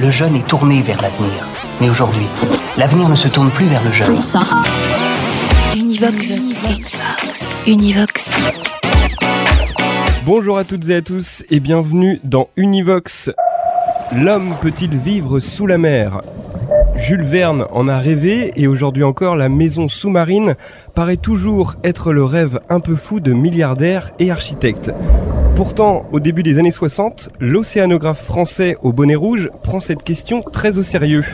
Le jeune est tourné vers l'avenir. Mais aujourd'hui, l'avenir ne se tourne plus vers le jeune. Univox. Univox. Bonjour à toutes et à tous et bienvenue dans Univox. L'homme peut-il vivre sous la mer? Jules Verne en a rêvé et aujourd'hui encore la maison sous-marine paraît toujours être le rêve un peu fou de milliardaires et architectes. Pourtant, au début des années 60, l'océanographe français au bonnet rouge prend cette question très au sérieux.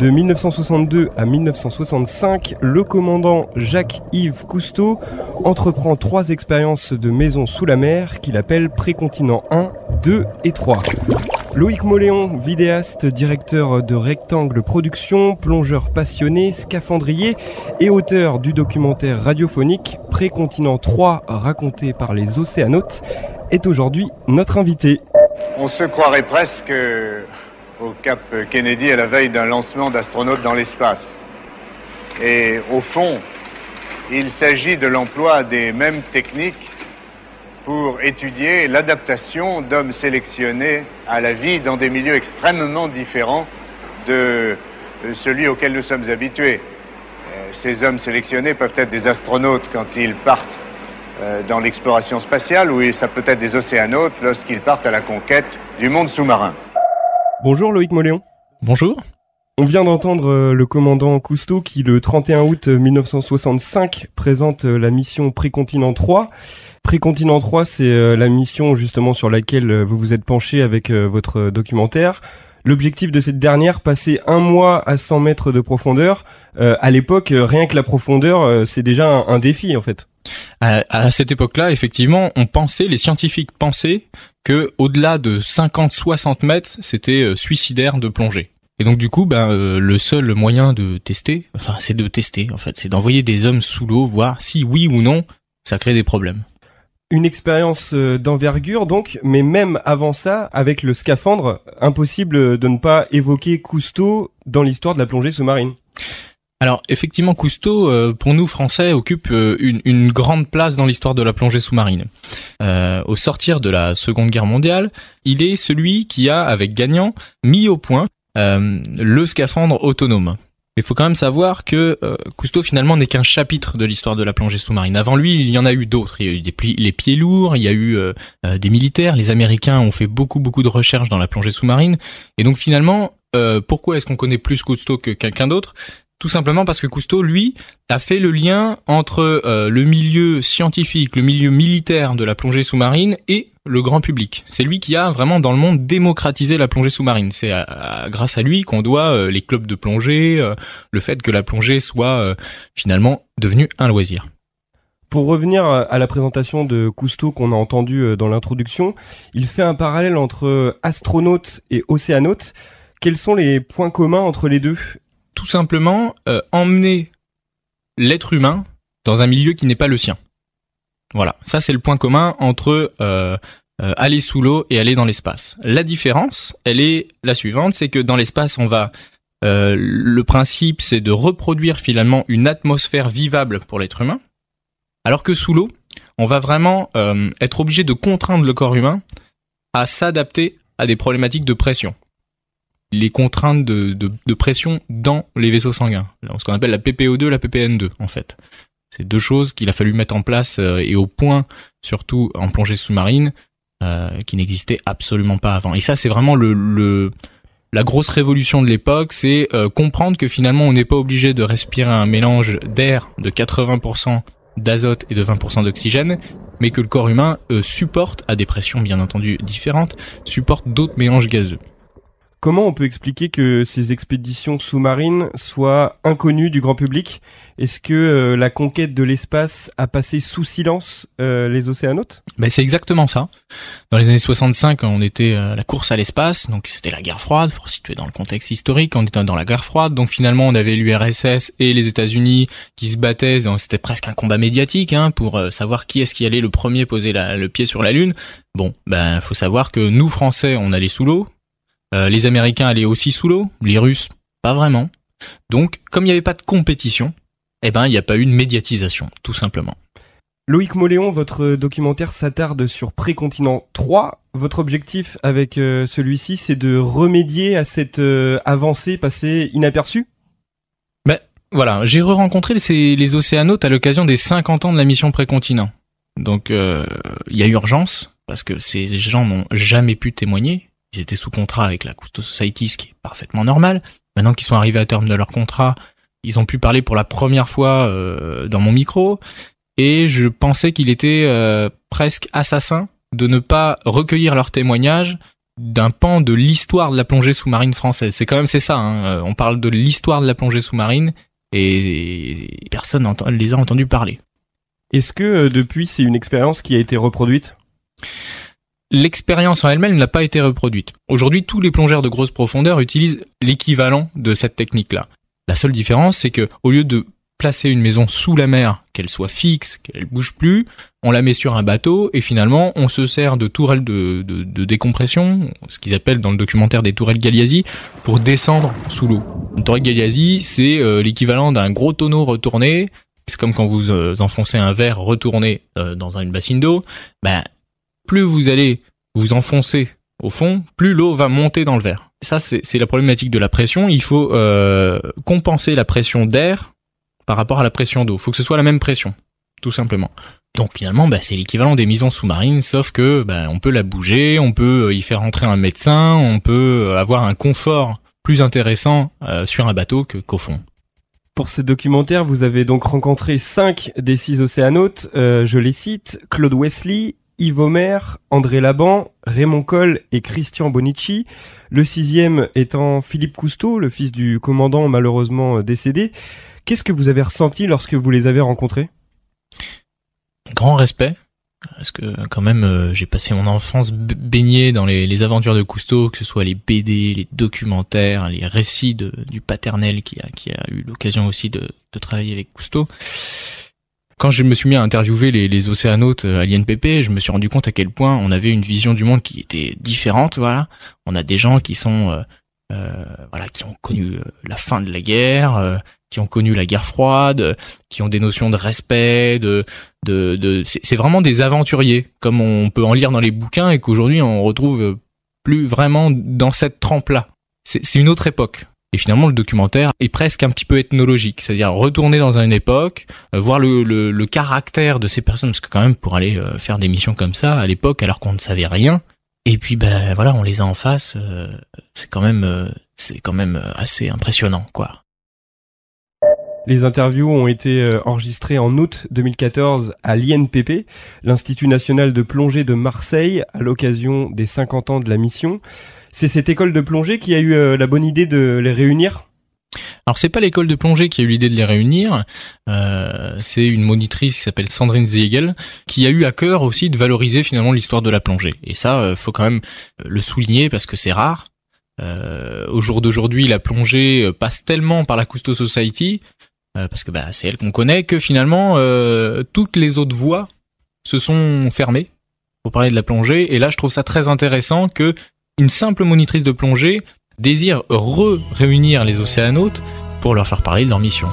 De 1962 à 1965, le commandant Jacques-Yves Cousteau entreprend trois expériences de maison sous la mer qu'il appelle Précontinent 1, 2 et 3. Loïc Moléon, vidéaste, directeur de Rectangle Production, plongeur passionné, scaphandrier et auteur du documentaire radiophonique Précontinent 3 raconté par les océanautes, est aujourd'hui notre invité. On se croirait presque au cap Kennedy à la veille d'un lancement d'astronautes dans l'espace. Et au fond, il s'agit de l'emploi des mêmes techniques pour étudier l'adaptation d'hommes sélectionnés à la vie dans des milieux extrêmement différents de celui auquel nous sommes habitués. Euh, ces hommes sélectionnés peuvent être des astronautes quand ils partent euh, dans l'exploration spatiale ou ça peut être des océanautes lorsqu'ils partent à la conquête du monde sous-marin. Bonjour Loïc Moléon. Bonjour. On vient d'entendre euh, le commandant Cousteau qui, le 31 août 1965, présente la mission Précontinent 3. Précontinent 3, c'est la mission justement sur laquelle vous vous êtes penché avec votre documentaire. L'objectif de cette dernière, passer un mois à 100 mètres de profondeur. Euh, à l'époque, euh, rien que la profondeur, euh, c'est déjà un, défi en fait. À, cette époque-là, effectivement, on pensait, les scientifiques pensaient que au-delà de 50-60 mètres, c'était suicidaire de plonger. Et donc du coup, ben le seul moyen de tester, enfin, c'est de tester en fait, c'est d'envoyer des hommes sous l'eau, voir si oui ou non ça crée des problèmes. Une expérience euh, d'envergure donc, mais même avant ça, avec le scaphandre, impossible de ne pas évoquer Cousteau dans l'histoire de la plongée sous-marine. Alors effectivement, Cousteau, euh, pour nous Français, occupe euh, une, grande place dans l'histoire de la plongée sous-marine. au sortir de la Seconde Guerre mondiale, il est celui qui a, avec Gagnant, mis au point le scaphandre autonome. Il faut quand même savoir que euh, Cousteau finalement n'est qu'un chapitre de l'histoire de la plongée sous-marine. Avant lui, il y en a eu d'autres. Il y a eu les pieds lourds, il y a eu euh, euh, des militaires. Les Américains ont fait beaucoup beaucoup de recherches dans la plongée sous-marine. Et donc finalement, pourquoi est-ce qu'on connaît plus Cousteau que quelqu'un d'autre? Tout simplement parce que Cousteau, lui, a fait le lien entre le milieu scientifique, le milieu militaire de la plongée sous-marine et le grand public. C'est lui qui a vraiment dans le monde démocratisé la plongée sous-marine. C'est grâce à lui qu'on doit euh, les clubs de plongée, euh, le fait que la plongée soit euh, finalement devenue un loisir. Pour revenir à la présentation de Cousteau qu'on a entendu dans l'introduction, il fait un parallèle entre astronaute et océanaute. Quels sont les points communs entre les deux? Tout simplement, emmener l'être humain dans un milieu qui n'est pas le sien. Voilà, ça c'est le point commun entre euh, euh, aller sous l'eau et aller dans l'espace. La différence, elle est la suivante, c'est que dans l'espace, on va euh, le principe, c'est de reproduire finalement une atmosphère vivable pour l'être humain, alors que sous l'eau, on va vraiment être obligé de contraindre le corps humain à s'adapter à des problématiques de pression. Les contraintes de, de pression dans les vaisseaux sanguins, ce qu'on appelle la PPO2, la PPN2 en fait. C'est deux choses qu'il a fallu mettre en place euh, et au point, surtout en plongée sous-marine, euh, qui n'existait absolument pas avant. Et ça, c'est vraiment le, la grosse révolution de l'époque, c'est euh, comprendre que finalement, on n'est pas obligé de respirer un mélange d'air de 80% d'azote et de 20% d'oxygène, mais que le corps humain supporte, à des pressions bien entendu différentes, supporte d'autres mélanges gazeux. Comment on peut expliquer que ces expéditions sous-marines soient inconnues du grand public? Est-ce que euh, la conquête de l'espace a passé sous silence euh, les océanautes ben, C'est exactement ça. Dans les années 65, on était à la course à l'espace, donc c'était la guerre froide, faut situer dans le contexte historique, on était dans la guerre froide, donc finalement on avait l'URSS et les États-Unis qui se battaient, c'était presque un combat médiatique hein, pour euh, savoir qui est-ce qui allait le premier poser le pied sur la Lune. Bon, ben faut savoir que nous Français, on allait sous l'eau, euh, les Américains allaient aussi sous l'eau, les Russes pas vraiment. Donc, comme il n'y avait pas de compétition, eh ben, il n'y a pas eu de médiatisation, tout simplement. Loïc Moléon, votre documentaire s'attarde sur Précontinent 3. Votre objectif avec euh, celui-ci, c'est de remédier à cette euh, avancée passée inaperçue? Ben voilà, j'ai re-rencontré les, les océanautes à l'occasion des 50 ans de la mission Précontinent. Donc euh, il y a urgence, parce que ces gens n'ont jamais pu témoigner. Ils étaient sous contrat avec la Cousteau Society, ce qui est parfaitement normal. Maintenant qu'ils sont arrivés à terme de leur contrat, ils ont pu parler pour la première fois dans mon micro et je pensais qu'il était euh, presque assassin de ne pas recueillir leurs témoignages d'un pan de l'histoire de la plongée sous-marine française. C'est quand même c'est ça. Hein. Euh, on parle de l'histoire de la plongée sous-marine et personne ne les a entendus parler. Est-ce que euh, depuis c'est une expérience qui a été reproduite? L'expérience en elle-même n'a pas été reproduite. Aujourd'hui, tous les plongeurs de grosse profondeur utilisent l'équivalent de cette technique-là. La seule différence, c'est que au lieu de placer une maison sous la mer, qu'elle soit fixe, qu'elle bouge plus, on la met sur un bateau et finalement on se sert de tourelles de, décompression, ce qu'ils appellent dans le documentaire des tourelles Galiasi, pour descendre sous l'eau. Une tourelle Galiasi, c'est euh, l'équivalent d'un gros tonneau retourné. C'est comme quand vous euh, enfoncez un verre retourné euh, dans une bassine d'eau. Ben, plus vous allez vous enfoncer au fond, plus l'eau va monter dans le verre. Ça, c'est la problématique de la pression. Il faut compenser la pression d'air par rapport à la pression d'eau. Il faut que ce soit la même pression, tout simplement. Donc finalement, bah, c'est l'équivalent des misons sous-marines, sauf que bah, on peut la bouger, on peut euh, y faire entrer un médecin, on peut euh, avoir un confort plus intéressant euh, sur un bateau qu'au fond. Pour ce documentaire, vous avez donc rencontré cinq des six océanautes. je les cite Claude Wesley, Yves Omer, André Laban, Raymond Coll et Christian Bonici. Le sixième étant Philippe Cousteau, le fils du commandant malheureusement décédé. Qu'est-ce que vous avez ressenti lorsque vous les avez rencontrés? Grand respect, parce que quand même euh, j'ai passé mon enfance baigné dans les, aventures de Cousteau, que ce soit les BD, les documentaires, les récits du paternel qui a eu l'occasion aussi de, travailler avec Cousteau. Quand je me suis mis à interviewer les, océanautes euh, à l'INPP, je me suis rendu compte à quel point on avait une vision du monde qui était différente. Voilà, on a des gens qui sont euh, voilà qui ont connu la fin de la guerre, qui ont connu la guerre froide, qui ont des notions de respect, de, de, de c'est vraiment des aventuriers, comme on peut en lire dans les bouquins et qu'aujourd'hui on retrouve plus vraiment dans cette trempe-là. C'est une autre époque. Et finalement, le documentaire est presque un petit peu ethnologique, c'est-à-dire retourner dans une époque, euh, voir le, le, le, caractère de ces personnes, parce que quand même, pour aller euh, faire des missions comme ça à l'époque, alors qu'on ne savait rien, et puis ben voilà, on les a en face, euh, c'est quand même, c'est quand même assez impressionnant, quoi. Les interviews ont été enregistrées en août 2014 à l'INPP, l'Institut national de plongée de Marseille, à l'occasion des 50 ans de la mission. C'est cette école de plongée qui a eu euh, la bonne idée de les réunir? Alors c'est pas l'école de plongée qui a eu l'idée de les réunir, euh, c'est une monitrice qui s'appelle Sandrine Ziegel qui a eu à cœur aussi de valoriser finalement l'histoire de la plongée. Et ça, faut quand même le souligner parce que c'est rare. au jour d'aujourd'hui, la plongée passe tellement par la Cousteau Society euh, parce que bah, c'est elle qu'on connaît, que finalement euh, toutes les autres voies se sont fermées pour parler de la plongée. Et là, je trouve ça très intéressant que une simple monitrice de plongée désire re-réunir les océanautes pour leur faire parler de leur mission.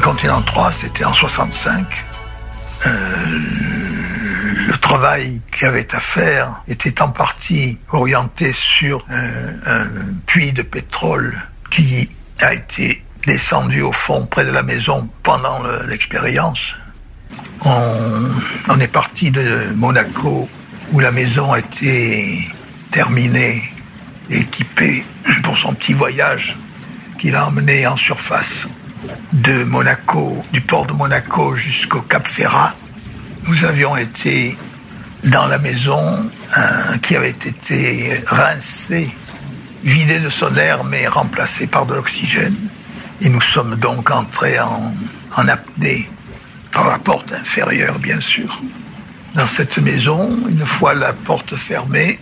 Continent 3, c'était en 65. Euh, le travail qu'il avait à faire était en partie orienté sur euh, un puits de pétrole qui a été descendu au fond près de la maison pendant l'expérience. On, est parti de Monaco où la maison a été terminée, équipée pour son petit voyage qu'il a emmené en surface de Monaco, du port de Monaco jusqu'au Cap Ferrat, nous avions été dans la maison qui avait été rincée, vidée de son air, mais remplacée par de l'oxygène. Et nous sommes donc entrés en, en apnée par la porte inférieure, bien sûr. Dans cette maison, une fois la porte fermée,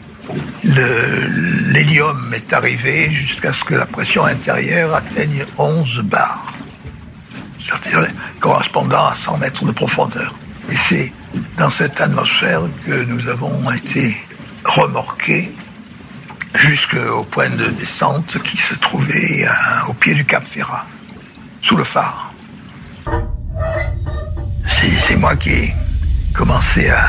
l'hélium est arrivé jusqu'à ce que la pression intérieure atteigne 11 bars, c'est-à-dire correspondant à 100 mètres de profondeur. Et c'est dans cette atmosphère que nous avons été remorqués jusqu'au point de descente qui se trouvait au pied du Cap Ferrat, sous le phare. C'est moi qui ai commencé à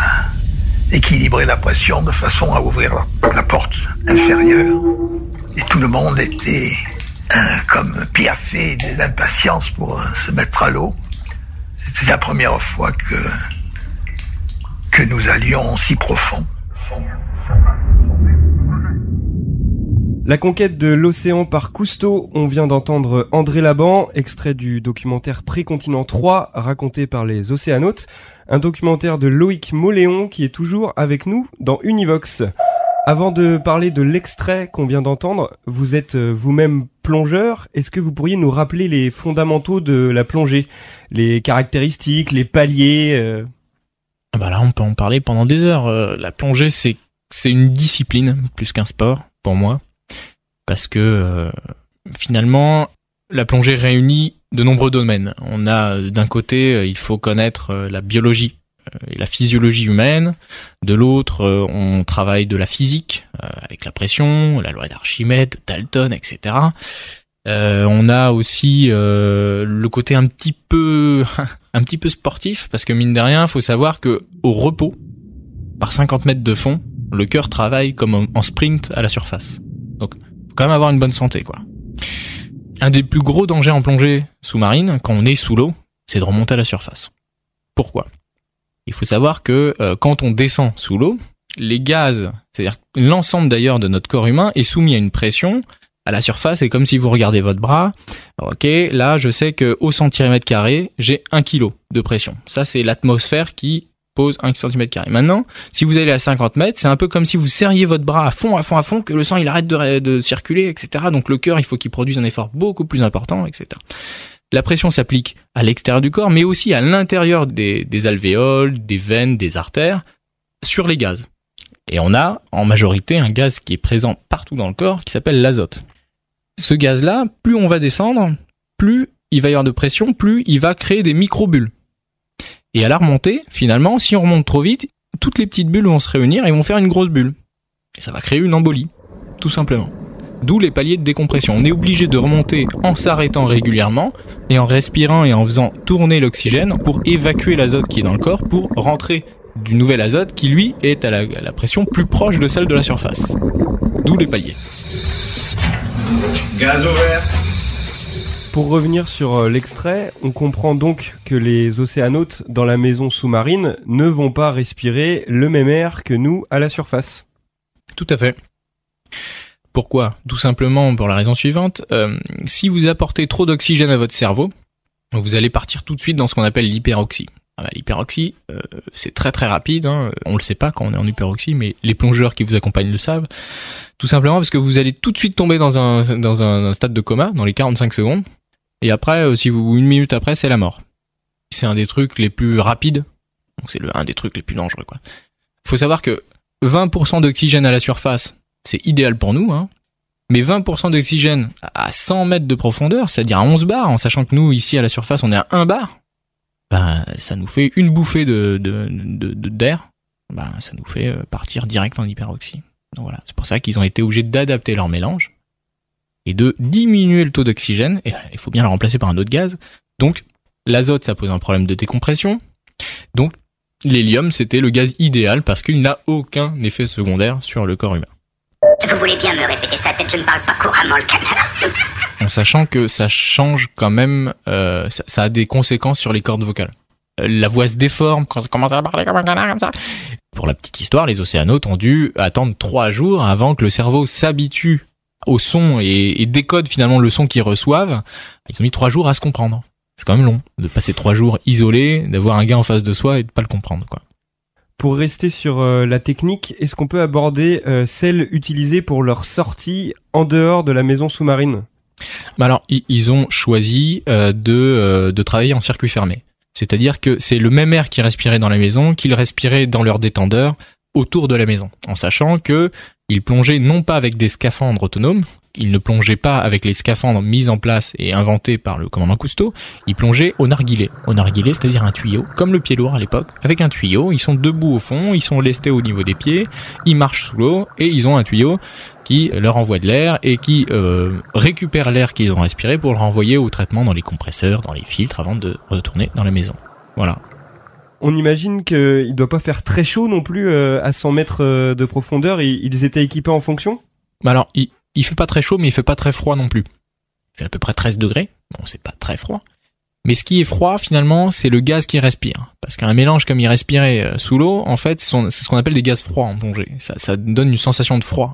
équilibrer la pression de façon à ouvrir la, porte inférieure. Et tout le monde était euh, comme piaffé d'impatience pour euh, se mettre à l'eau. C'était la première fois que, que nous allions si profond. La conquête de l'océan par Cousteau, on vient d'entendre André Laban, extrait du documentaire Précontinent 3, raconté par les océanautes, un documentaire de Loïc Moléon qui est toujours avec nous dans Univox. Avant de parler de l'extrait qu'on vient d'entendre, vous êtes euh, vous-même plongeur, est-ce que vous pourriez nous rappeler les fondamentaux de la plongée, les caractéristiques, les paliers euh? Ah bah là, on peut en parler pendant des heures. Euh, la plongée, c'est une discipline plus qu'un sport pour moi. Parce que finalement la plongée réunit de nombreux domaines. On a d'un côté, il faut connaître la biologie et la physiologie humaine. De l'autre, on travaille de la physique avec la pression, la loi d'Archimède, Dalton, etc. on a aussi le côté un petit peu un petit peu sportif parce que mine de rien, faut savoir que au repos, par 50 mètres de fond, le cœur travaille comme en sprint à la surface. Donc faut quand même avoir une bonne santé, quoi. Un des plus gros dangers en plongée sous-marine, quand on est sous l'eau, c'est de remonter à la surface. Pourquoi? Il faut savoir que euh, quand on descend sous l'eau, les gaz, c'est-à-dire l'ensemble d'ailleurs de notre corps humain, est soumis à une pression. À la surface, c'est comme si vous regardez votre bras. Ok, là, je sais que au centimètre carré, j'ai un kilo de pression. Ça, c'est l'atmosphère qui pose 1 cm carré. Maintenant, si vous allez à 50 mètres, c'est un peu comme si vous serriez votre bras à fond, à fond, à fond, que le sang il arrête de circuler, etc. Donc le cœur, il faut qu'il produise un effort beaucoup plus important, etc. La pression s'applique à l'extérieur du corps, mais aussi à l'intérieur des, alvéoles, des veines, des artères, sur les gaz. Et on a en majorité un gaz qui est présent partout dans le corps, qui s'appelle l'azote. Ce gaz-là, plus on va descendre, plus il va y avoir de pression, plus il va créer des microbules. Et à la remontée, finalement, si on remonte trop vite, toutes les petites bulles vont se réunir et vont faire une grosse bulle. Et ça va créer une embolie, tout simplement. D'où les paliers de décompression. On est obligé de remonter en s'arrêtant régulièrement et en respirant et en faisant tourner l'oxygène pour évacuer l'azote qui est dans le corps pour rentrer du nouvel azote qui lui est à la, à la pression plus proche de celle de la surface. D'où les paliers. Gaz ouvert. Pour revenir sur euh, l'extrait, on comprend donc que les océanautes dans la maison sous-marine ne vont pas respirer le même air que nous à la surface. Tout à fait. Pourquoi? Tout simplement pour la raison suivante. Euh, si vous apportez trop d'oxygène à votre cerveau, vous allez partir tout de suite dans ce qu'on appelle l'hyperoxie. Ah bah, l'hyperoxie, euh, c'est très très rapide. Hein. On le sait pas quand on est en hyperoxie, mais les plongeurs qui vous accompagnent le savent. Tout simplement parce que vous allez tout de suite tomber dans un, dans un stade de coma dans les 45 secondes. Et après, euh, si vous une minute après, c'est la mort. C'est un des trucs les plus rapides. Donc c'est un des trucs les plus dangereux quoi. Faut savoir que 20% d'oxygène à la surface, c'est idéal pour nous, hein. Mais 20% d'oxygène à 100 mètres de profondeur, c'est-à-dire à 11 bars, en sachant que nous, ici, à la surface, on est à 1 bar, ben, ça nous fait une bouffée de, d'air, ben, ça nous fait euh, partir direct en hyperoxie. Donc voilà. C'est pour ça qu'ils ont été obligés d'adapter leur mélange et de diminuer le taux d'oxygène, et il faut bien le remplacer par un autre gaz. Donc l'azote, ça pose un problème de décompression. Donc l'hélium, c'était le gaz idéal parce qu'il n'a aucun effet secondaire sur le corps humain. Vous voulez bien me répéter ça, peut-être je ne parle pas couramment le canard. en sachant que ça change quand même, euh, ça, a des conséquences sur les cordes vocales. Euh, la voix se déforme quand ça commence à parler comme un canard comme ça. Pour la petite histoire, les océanautes ont dû attendre trois jours avant que le cerveau s'habitue au son et, et décodent finalement le son qu'ils reçoivent, ils ont mis trois jours à se comprendre. C'est quand même long de passer trois jours isolé, d'avoir un gars en face de soi et de pas le comprendre, quoi. Pour rester sur euh, la technique, est-ce qu'on peut aborder euh, celle utilisée pour leur sortie en dehors de la maison sous-marine? Alors, ils ont choisi euh, de, de travailler en circuit fermé. C'est-à-dire que c'est le même air qu'ils respiraient dans la maison qu'ils respiraient dans leur détendeur autour de la maison, en sachant que ils plongeaient non pas avec des scaphandres autonomes, ils ne plongeaient pas avec les scaphandres mis en place et inventés par le commandant Cousteau, ils plongeaient au narguilé. Au narguilé, c'est-à-dire un tuyau, comme le pied lourd à l'époque, avec un tuyau, ils sont debout au fond, ils sont lestés au niveau des pieds, ils marchent sous l'eau et ils ont un tuyau qui leur envoie de l'air et qui euh, récupère l'air qu'ils ont respiré pour le renvoyer au traitement dans les compresseurs, dans les filtres avant de retourner dans la maison. Voilà. On imagine qu'il doit pas faire très chaud non plus euh, à 100 mètres euh, de profondeur. Ils étaient équipés en fonction? Bah alors, il, il fait pas très chaud, mais il fait pas très froid non plus. Il fait à peu près 13 degrés. Bon, c'est pas très froid. Mais ce qui est froid, finalement, c'est le gaz qu'il respire. Parce qu'un mélange comme il respirait euh, sous l'eau, en fait, c'est ce qu'on appelle des gaz froids en plongée. Ça, donne une sensation de froid.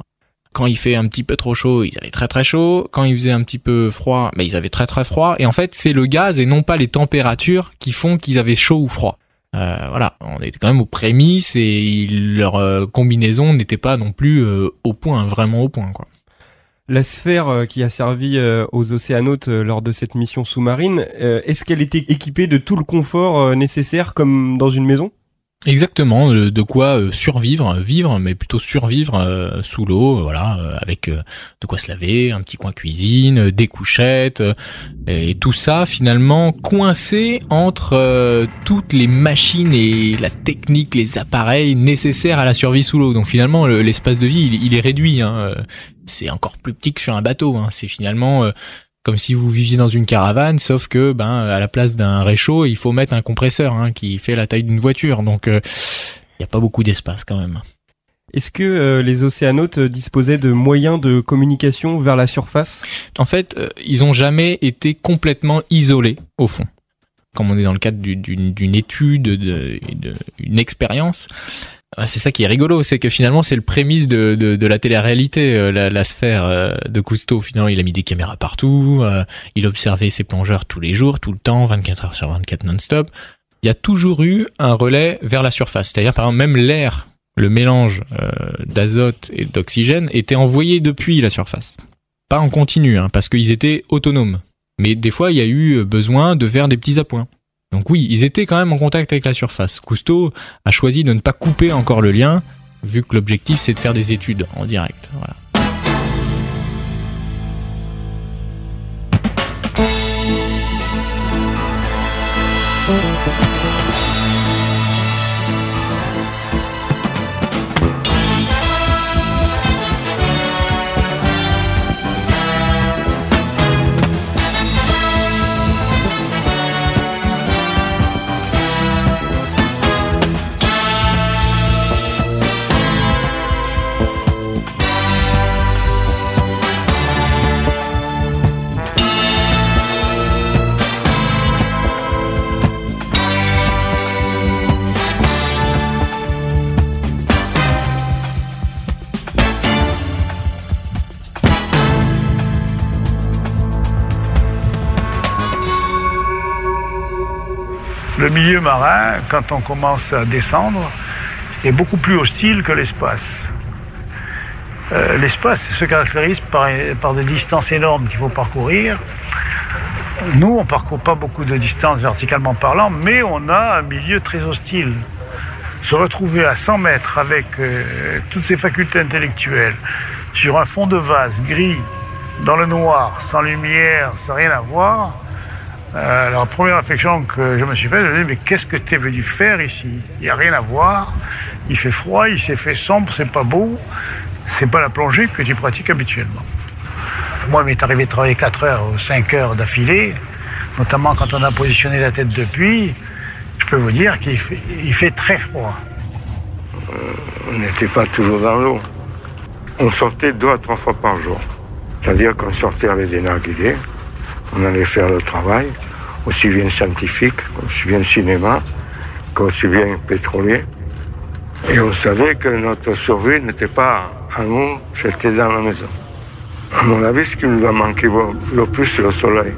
Quand il fait un petit peu trop chaud, ils avaient très très chaud. Quand il faisait un petit peu froid, bah, ils avaient très très froid. Et en fait, c'est le gaz et non pas les températures qui font qu'ils avaient chaud ou froid. Euh, voilà, on était quand même aux prémices et leur euh, combinaison n'était pas non plus euh, au point, vraiment au point, quoi. La sphère qui a servi aux océanautes lors de cette mission sous-marine, est-ce qu'elle était équipée de tout le confort nécessaire comme dans une maison? Exactement, euh, de quoi euh, survivre, vivre, mais plutôt survivre euh, sous l'eau, voilà, avec de quoi se laver, un petit coin cuisine, des couchettes, et tout ça finalement coincé entre toutes les machines et la technique, les appareils nécessaires à la survie sous l'eau. Donc finalement, le- l'espace de vie, il, est réduit. Hein, c'est encore plus petit que sur un bateau. Hein, c'est finalement comme si vous viviez dans une caravane, sauf que ben à la place d'un réchaud, il faut mettre un compresseur hein, qui fait la taille d'une voiture. Donc il n'y a pas beaucoup d'espace quand même. Est-ce que euh, les océanautes euh, disposaient de moyens de communication vers la surface? En fait, euh, ils ont jamais été complètement isolés au fond. Comme on est dans le cadre du- d'une étude, de- de- d'une expérience, ah, c'est ça qui est rigolo, c'est que finalement c'est le prémisse de, de, la télé-réalité, euh, la, sphère euh, de Cousteau. Finalement, il a mis des caméras partout, euh, il observait ses plongeurs tous les jours, tout le temps, 24 heures sur 24 non-stop. Il y a toujours eu un relais vers la surface. C'est-à-dire, par exemple, même l'air, le mélange d'azote et d'oxygène était envoyé depuis la surface. Pas en continu, hein, parce qu'ils étaient autonomes. Mais des fois, il y a eu besoin de faire des petits appoints. Donc oui, ils étaient quand même en contact avec la surface. Cousteau a choisi de ne pas couper encore le lien, vu que l'objectif c'est de faire des études en direct. Voilà. Milieu marin, quand on commence à descendre, est beaucoup plus hostile que l'espace. Euh, l'espace se caractérise par, des distances énormes qu'il faut parcourir. Nous, on ne parcourt pas beaucoup de distances verticalement parlant, mais on a un milieu très hostile. Se retrouver à 100 mètres avec euh, toutes ses facultés intellectuelles, sur un fond de vase gris, dans le noir, sans lumière, sans rien à voir, euh, la première réflexion que je me suis faite, je me suis dit, mais qu'est-ce que tu es venu faire ici? Il n'y a rien à voir, il fait froid, il s'est fait sombre, c'est pas beau, c'est pas la plongée que tu pratiques habituellement. Moi, il m'est arrivé de travailler 4 heures ou 5 heures d'affilée, notamment quand on a positionné la tête depuis. Je peux vous dire qu'il fait, très froid. On n'était pas toujours dans l'eau. On sortait deux à trois fois par jour. C'est-à-dire qu'on sortait avec des narguilés, on allait faire le travail, aussi bien scientifique, aussi bien cinéma, qu'aussi bien pétrolier. Et on savait que notre survie n'était pas à nous, c'était dans la maison. À mon avis, ce qui nous a manqué le plus, c'est le soleil.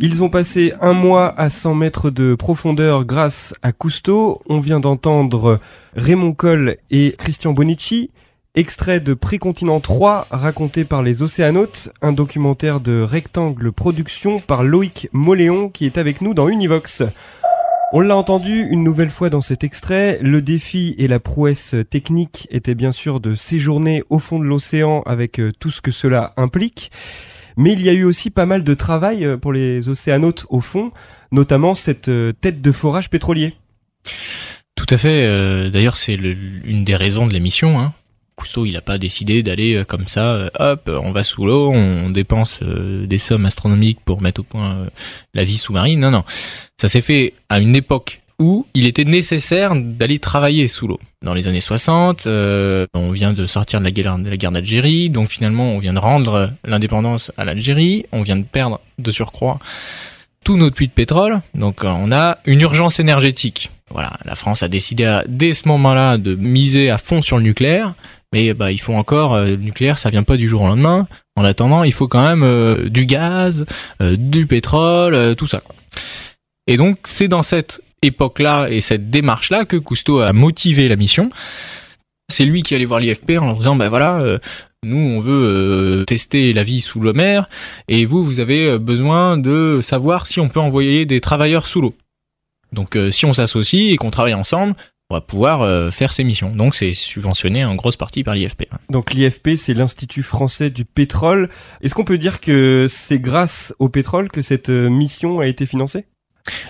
Ils ont passé un mois à 100 mètres de profondeur grâce à Cousteau. On vient d'entendre Raymond Coll et Christian Bonici. Extrait de Précontinent 3 raconté par les Océanautes, un documentaire de Rectangle Production par Loïc Moléon qui est avec nous dans Univox. On l'a entendu une nouvelle fois dans cet extrait, le défi et la prouesse technique étaient bien sûr de séjourner au fond de l'océan avec euh, tout ce que cela implique. Mais il y a eu aussi pas mal de travail euh, pour les océanautes au fond, notamment cette euh, tête de forage pétrolier. Tout à fait. D'ailleurs, c'est une des raisons de l'émission. Hein. Cousteau, il n'a pas décidé d'aller comme ça, hop, on va sous l'eau, on dépense des sommes astronomiques pour mettre au point la vie sous-marine. Non, non. Ça s'est fait à une époque où il était nécessaire d'aller travailler sous l'eau. Dans les années 60, euh, on vient de sortir de la guerre, guerre d'Algérie, donc finalement on vient de rendre l'indépendance à l'Algérie, on vient de perdre de surcroît tout notre puits de pétrole, donc euh, on a une urgence énergétique. Voilà, la France a décidé dès ce moment-là de miser à fond sur le nucléaire, mais bah il faut encore euh, le nucléaire, ça vient pas du jour au lendemain. En attendant, il faut quand même du gaz, du pétrole, tout ça. Quoi. Et donc c'est dans cette époque-là et cette démarche-là que Cousteau a motivé la mission. C'est lui qui allait voir l'IFP en leur disant, ben voilà, euh, nous on veut euh, tester la vie sous la mer et vous, vous avez euh, besoin de savoir si on peut envoyer des travailleurs sous l'eau. Donc si on s'associe et qu'on travaille ensemble, va pouvoir faire ces missions. Donc c'est subventionné en grosse partie par l'IFP. Donc l'IFP, c'est l'Institut français du pétrole. Est-ce qu'on peut dire que c'est grâce au pétrole que cette mission a été financée?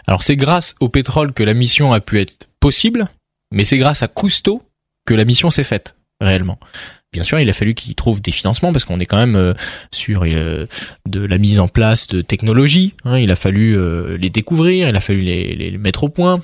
Alors c'est grâce au pétrole que la mission a pu être possible, mais c'est grâce à Cousteau que la mission s'est faite réellement. Bien sûr, il a fallu qu'il trouve des financements parce qu'on est quand même euh, sur euh, de la mise en place de technologies. Hein. il a fallu euh, les découvrir, il a fallu les, les mettre au point.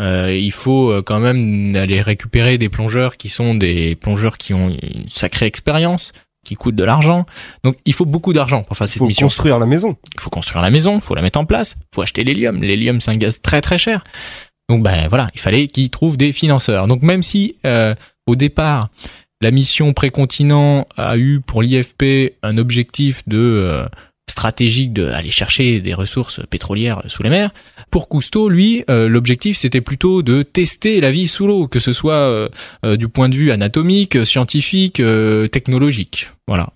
Il faut quand même aller récupérer des plongeurs qui sont des plongeurs qui ont une sacrée expérience qui coûte de l'argent. Donc il faut beaucoup d'argent pour faire cette mission. Il faut construire la maison. Il faut construire la maison, il faut la mettre en place, il faut acheter l'hélium. L'hélium c'est un gaz très très cher. Donc ben voilà, il fallait qu'ils trouvent des financeurs. Donc même si euh, au départ la mission précontinent a eu pour l'IFP un objectif de euh, stratégique d'aller chercher des ressources pétrolières sous les mers. Pour Cousteau, lui, euh, l'objectif c'était plutôt de tester la vie sous l'eau, que ce soit euh, euh, du point de vue anatomique, scientifique, technologique. Voilà.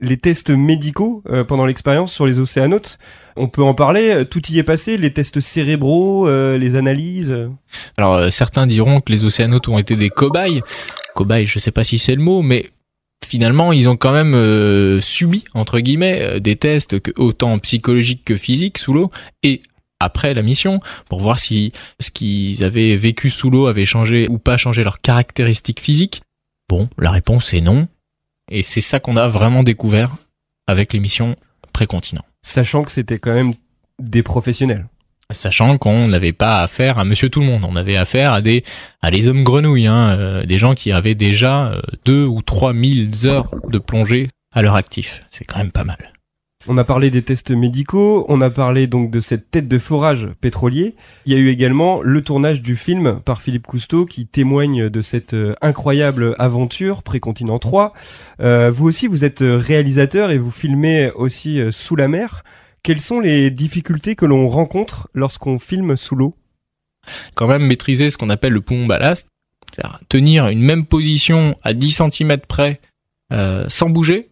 Les tests médicaux pendant l'expérience sur les océanotes, on peut en parler. Tout y est passé, les tests cérébraux, les analyses? Alors certains diront que les océanotes ont été des cobayes. Cobayes, je sais pas si c'est le mot, mais finalement, ils ont quand même euh, subi entre guillemets euh, des tests autant psychologiques que physiques sous l'eau et après la mission pour voir si ce qu'ils avaient vécu sous l'eau avait changé ou pas changé leurs caractéristiques physiques. Bon, la réponse est non. Et c'est ça qu'on a vraiment découvert avec les missions précontinent. Sachant que c'était quand même des professionnels sachant qu'on n'avait pas affaire à Monsieur Tout le Monde, on avait affaire à des à les hommes grenouilles, hein, euh, des gens qui avaient déjà euh, deux ou trois mille heures de plongée à leur actif. C'est quand même pas mal. On a parlé des tests médicaux, on a parlé donc de cette tête de forage pétrolier. Il y a eu également le tournage du film par Philippe Cousteau qui témoigne de cette euh, incroyable aventure Précontinent 3. vous aussi, vous êtes réalisateur et vous filmez aussi sous la mer. Quelles sont les difficultés que l'on rencontre lorsqu'on filme sous l'eau? Quand même maîtriser ce qu'on appelle le poumon ballast, c'est-à-dire tenir une même position à 10 cm près euh, sans bouger,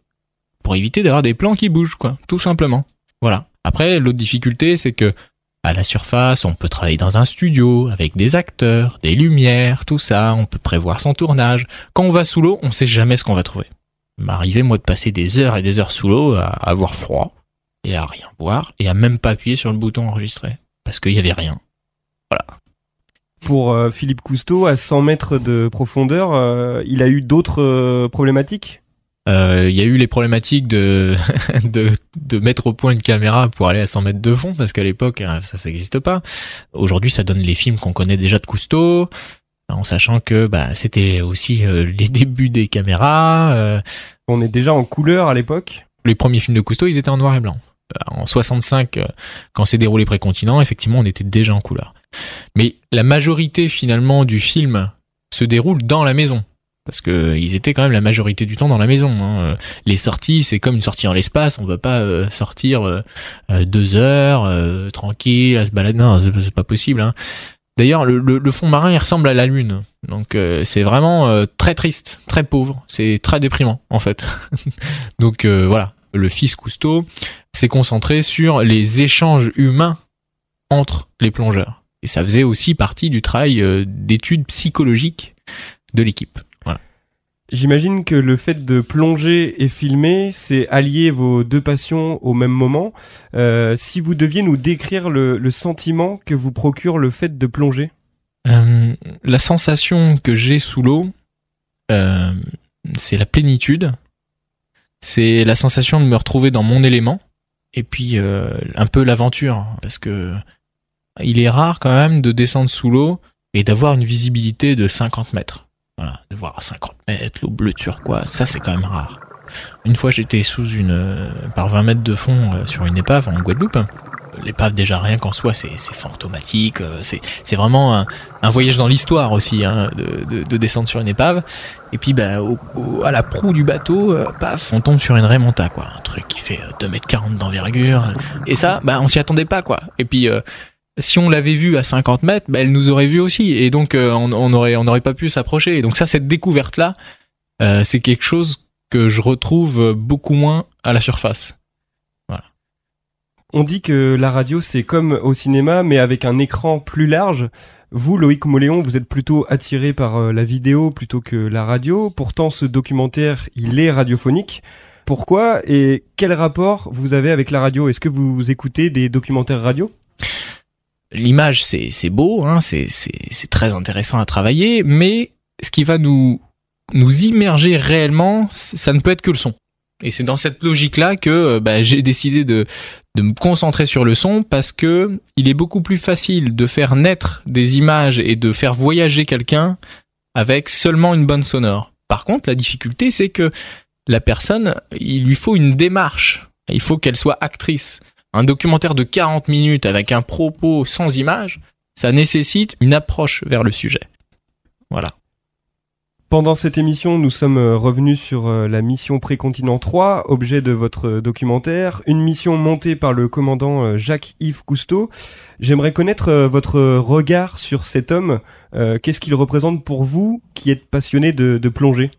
pour éviter d'avoir des plans qui bougent, quoi, tout simplement. Voilà. Après, l'autre difficulté, c'est que à la surface, on peut travailler dans un studio avec des acteurs, des lumières, tout ça, on peut prévoir son tournage. Quand on va sous l'eau, on sait jamais ce qu'on va trouver. M'arrivait moi de passer des heures et des heures sous l'eau à avoir froid, et à rien voir et à même pas appuyer sur le bouton enregistrer parce qu'il y avait rien. Voilà. Pour euh, Philippe Cousteau, à 100 mètres de profondeur, euh, il a eu d'autres euh, problématiques? Il y a eu les problématiques de, de, de mettre au point une caméra pour aller à 100 mètres de fond parce qu'à l'époque ça ça n'existe pas. Aujourd'hui ça donne les films qu'on connaît déjà de Cousteau en sachant que bah, c'était aussi les débuts des caméras. On est déjà en couleur à l'époque? Les premiers films de Cousteau ils étaient en noir et blanc. Euh, en 65, euh, quand s'est déroulé Précontinent, effectivement, on était déjà en couleur. Mais la majorité finalement du film se déroule dans la maison. parce que ils étaient quand même la majorité du temps dans la maison. hein. Les sorties, c'est comme une sortie en l'espace. On va pas euh, sortir euh, euh, deux heures euh, tranquille à se balader. Non, c'est pas possible. hein. D'ailleurs, le, fond marin, il ressemble à la lune. Donc euh, c'est vraiment euh, très triste, très pauvre. C'est très déprimant en fait. Donc euh, voilà, le fils Cousteau s'est concentré sur les échanges humains entre les plongeurs. Et ça faisait aussi partie du travail euh, d'études psychologiques de l'équipe. Voilà. J'imagine que le fait de plonger et filmer, c'est allier vos deux passions au même moment. Euh, si vous deviez nous décrire le, le sentiment que vous procure le fait de plonger. Euh, la sensation que j'ai sous l'eau, euh, c'est la plénitude. C'est la sensation de me retrouver dans mon élément. Et puis euh, un peu l'aventure. Parce que il est rare quand même de descendre sous l'eau et d'avoir une visibilité de 50 mètres. Voilà, de voir à 50 mètres l'eau bleue turquoise, ça c'est quand même rare. Une fois j'étais sous une euh, par 20 mètres de fond euh, sur une épave en Guadeloupe. L'épave déjà rien qu'en soi c'est fantomatique, euh, c'est vraiment un, un voyage dans l'histoire aussi hein, de, de, de descendre sur une épave. Et puis bah au, au- à la proue du bateau, euh, paf, on tombe sur une remonta quoi, un truc qui fait euh, 2 mètres 40 d'envergure. Et ça, bah on s'y attendait pas quoi. Et puis euh, si on l'avait vu à 50 mètres, bah, elle nous aurait vu aussi, et donc euh, on, on aurait on n'aurait pas pu s'approcher. Et donc ça, cette découverte là, c'est quelque chose que je retrouve euh, beaucoup moins à la surface. On dit que la radio c'est comme au cinéma mais avec un écran plus large. Vous, Loïc Moléon, vous êtes plutôt attiré par euh, la vidéo plutôt que la radio. Pourtant, ce documentaire, il est radiophonique. Pourquoi et quel rapport vous avez avec la radio? Est-ce que vous écoutez des documentaires radio? L'image, c'est beau, hein, c'est très intéressant à travailler, mais ce qui va nous nous immerger réellement, ça ne peut être que le son. Et c'est dans cette logique-là que euh, bah, j'ai décidé de de me concentrer sur le son parce que il est beaucoup plus facile de faire naître des images et de faire voyager quelqu'un avec seulement une bonne sonore. Par contre, la difficulté, c'est que la personne, il lui faut une démarche. Il faut qu'elle soit actrice. Un documentaire de 40 minutes avec un propos sans image, ça nécessite une approche vers le sujet. Voilà. Pendant cette émission, nous sommes euh, revenus sur euh, la mission Précontinent 3, objet de votre euh, documentaire, une mission montée par le commandant Jacques-Yves Cousteau. J'aimerais connaître votre regard sur cet homme. Qu'est-ce qu'il représente pour vous qui êtes passionné de, de plongée?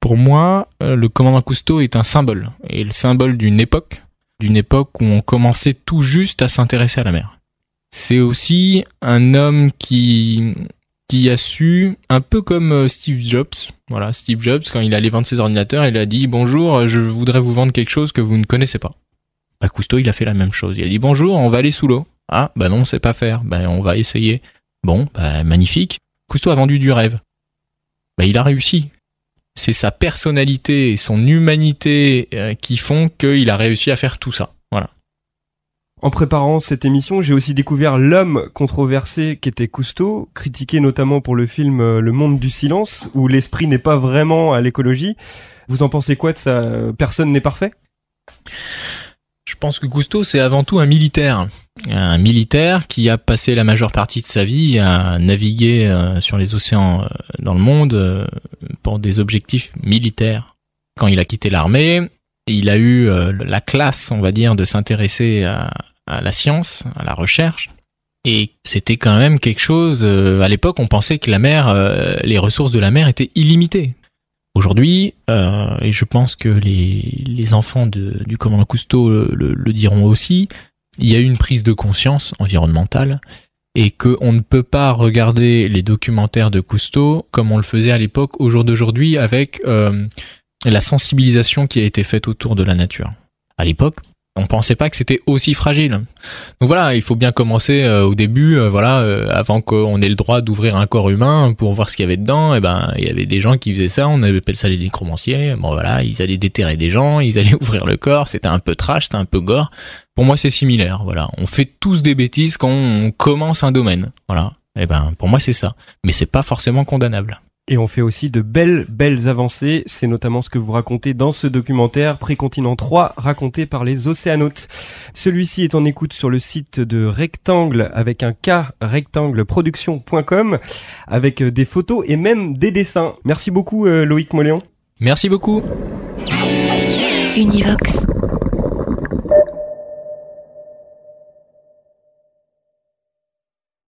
Pour moi, le commandant Cousteau est un symbole, et le symbole d'une époque, d'une époque où on commençait tout juste à s'intéresser à la mer. C'est aussi un homme qui qui a su, un peu comme euh, Steve Jobs, voilà, Steve Jobs, quand il allait vendre ses ordinateurs, il a dit bonjour, euh, je voudrais vous vendre quelque chose que vous ne connaissez pas. Bah, Cousteau, il a fait la même chose. Il a dit bonjour, on va aller sous l'eau. Ah, bah non, on sait pas faire. Bah, on va essayer. Bon, bah, magnifique. Cousteau a vendu du rêve. Bah, il a réussi. C'est sa personnalité et son humanité euh, qui font qu'il a réussi à faire tout ça. En préparant cette émission, j'ai aussi découvert l'homme controversé qu'était Cousteau, critiqué notamment pour le film euh, Le Monde du Silence, où l'esprit n'est pas vraiment à l'écologie. Vous en pensez quoi de ça? Personne n'est parfait? Je pense que Cousteau, c'est avant tout un militaire. Un militaire qui a passé la majeure partie de sa vie à naviguer euh, sur les océans euh, dans le monde pour des objectifs militaires. Quand il a quitté l'armée, il a eu la classe, on va dire, de s'intéresser à, à la science, à la recherche. Et c'était quand même quelque chose. euh, à l'époque, on pensait que la mer, euh, les ressources de la mer étaient illimitées. Aujourd'hui, euh, et je pense que les, les enfants de, du commandant Cousteau le, le- diront aussi, il y a eu une prise de conscience environnementale et qu'on ne peut pas regarder les documentaires de Cousteau comme on le faisait à l'époque au jour d'aujourd'hui avec la sensibilisation qui a été faite autour de la nature. À l'époque, on pensait pas que c'était aussi fragile. Donc voilà, il faut bien commencer euh, au début, euh, voilà, euh, avant qu'on ait le droit d'ouvrir un corps humain pour voir ce qu'il y avait dedans. Et ben, il y avait des gens qui faisaient ça. On appelle ça les nécromanciers. Bon voilà, ils allaient déterrer des gens, ils allaient ouvrir le corps. C'était un peu trash, c'était un peu gore. Pour moi, c'est similaire. Voilà, on fait tous des bêtises quand on commence un domaine. Voilà. Et ben, pour moi, c'est ça. Mais c'est pas forcément condamnable. Et on fait aussi de belles, belles avancées. C'est notamment ce que vous racontez dans ce documentaire Précontinent 3, raconté par les océanautes. Celui-ci est en écoute sur le site de Rectangle avec un K, rectangleproduction.com, avec euh, des photos et même des dessins. Merci beaucoup euh, Loïc Moléon. Merci beaucoup. Univox.